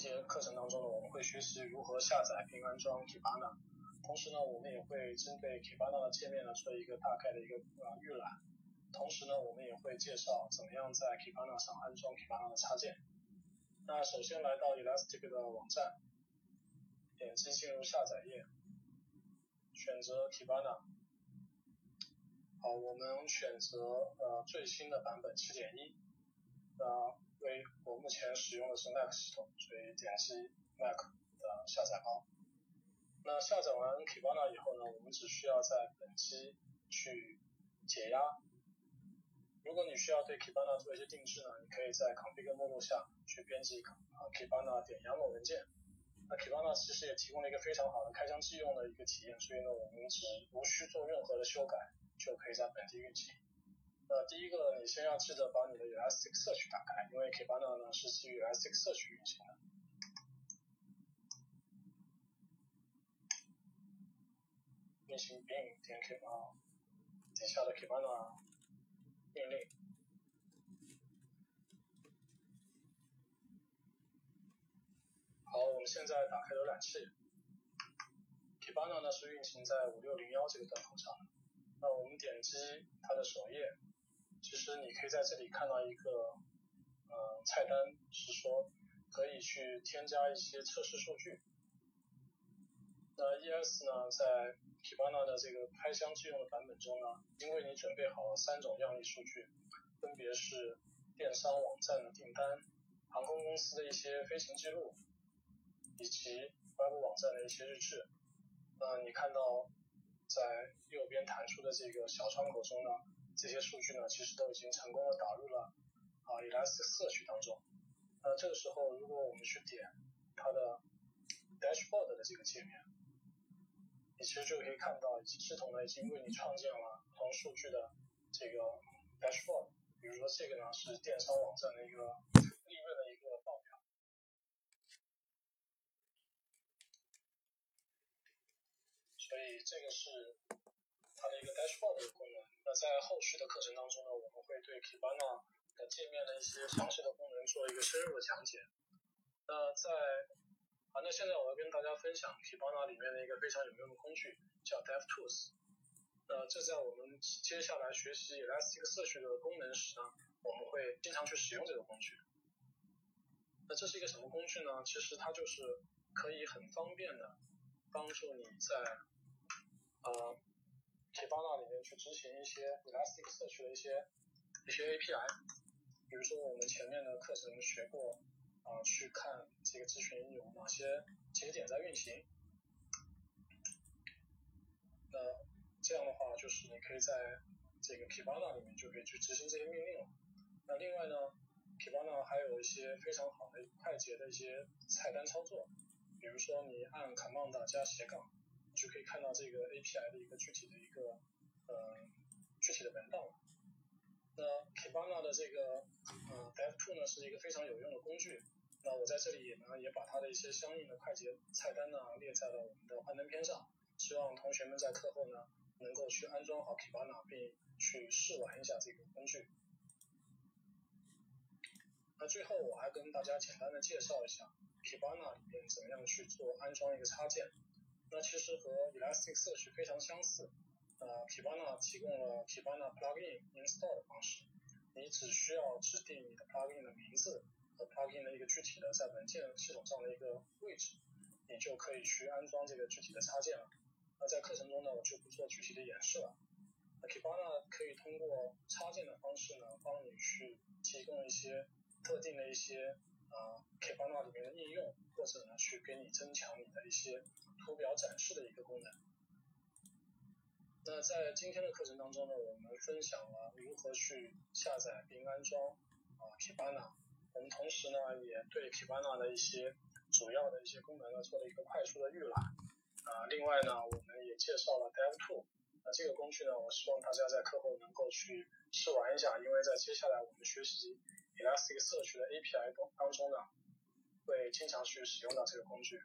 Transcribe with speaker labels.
Speaker 1: 这些课程当中呢，我们会学习如何下载并安装 Kibana，同时呢，我们也会针对 Kibana 的界面呢做一个大概的一个呃预览，同时呢，我们也会介绍怎么样在 Kibana 上安装 Kibana 的插件。那首先来到 Elastic 的网站，点击进入下载页，选择 Kibana。好，我们选择呃最新的版本七点一，目前使用的是 Mac 系统，所以点击 Mac 的下载包。那下载完 Kibana 以后呢，我们只需要在本机去解压。如果你需要对 Kibana 做一些定制呢，你可以在 Config 目录下去编辑啊 Kibana 点 YAML 文件。那 Kibana 其实也提供了一个非常好的开箱即用的一个体验，所以呢，我们只无需做任何的修改。就可以在本地运行。那第一个，你先要记得把你的 Elasticsearch 打开，因为 Kibana 呢是基于 ss 四去运行的。运行 bin 点 k i b a n 底下的 Kibana 命令。好，我们现在打开浏览器。Kibana 呢是运行在五六零幺这个端口上。那我们点击它的首页，其实你可以在这里看到一个呃菜单，是说可以去添加一些测试数据。那 ES 呢，在 Kibana 的这个开箱即用的版本中呢，因为你准备好了三种样例数据，分别是电商网站的订单、航空公司的一些飞行记录，以及外部网站的一些日志。那你看到。在右边弹出的这个小窗口中呢，这些数据呢，其实都已经成功的导入了啊 Elasticsearch 当中。那这个时候，如果我们去点它的 Dashboard 的这个界面，你其实就可以看到，系统呢已经为你创建了不同数据的这个 Dashboard。比如说这个呢是电商网站的一个利润的一个报表，所以这个是。它的一个 dashboard 的功能。那在后续的课程当中呢，我们会对 Kibana 的界面的一些详细的功能做一个深入的讲解。那在啊，那现在我要跟大家分享 Kibana 里面的一个非常有用的工具，叫 DevTools。那这在我们接下来学习 Elasticsearch 的功能时呢，我们会经常去使用这个工具。那这是一个什么工具呢？其实它就是可以很方便的帮助你在呃。Kibana 里面去执行一些 Elasticsearch 的一些一些 API，比如说我们前面的课程学过啊，去看这个咨询有哪些节点在运行。那这样的话，就是你可以在这个 Kibana 里面就可以去执行这些命令了。那另外呢，Kibana 还有一些非常好的快捷的一些菜单操作，比如说你按 Command 加斜杠。就可以看到这个 API 的一个具体的一个呃具体的文档了。那 Kibana 的这个呃 DevTool 呢是一个非常有用的工具。那我在这里呢也把它的一些相应的快捷菜单呢列在了我们的幻灯片上，希望同学们在课后呢能够去安装好 Kibana 并去试玩一下这个工具。那最后我还跟大家简单的介绍一下 Kibana 里面怎么样去做安装一个插件。那其实和 Elasticsearch 非常相似，呃，Kibana 提供了 Kibana plugin install 的方式，你只需要指定你的 plugin 的名字和 plugin 的一个具体的在文件系统上的一个位置，你就可以去安装这个具体的插件了。那在课程中呢，我就不做具体的演示了。那 Kibana 可以通过插件的方式呢，帮你去提供一些特定的一些啊 Kibana 里面的应用，或者呢，去给你增强你的一些。图表展示的一个功能。那在今天的课程当中呢，我们分享了如何去下载并安装啊 Kibana。我们同时呢，也对 Kibana 的一些主要的一些功能呢，做了一个快速的预览。啊，另外呢，我们也介绍了 DevTool。那这个工具呢，我希望大家在课后能够去试玩一下，因为在接下来我们学习 Elasticsearch 的 API 当中呢，会经常去使用到这个工具。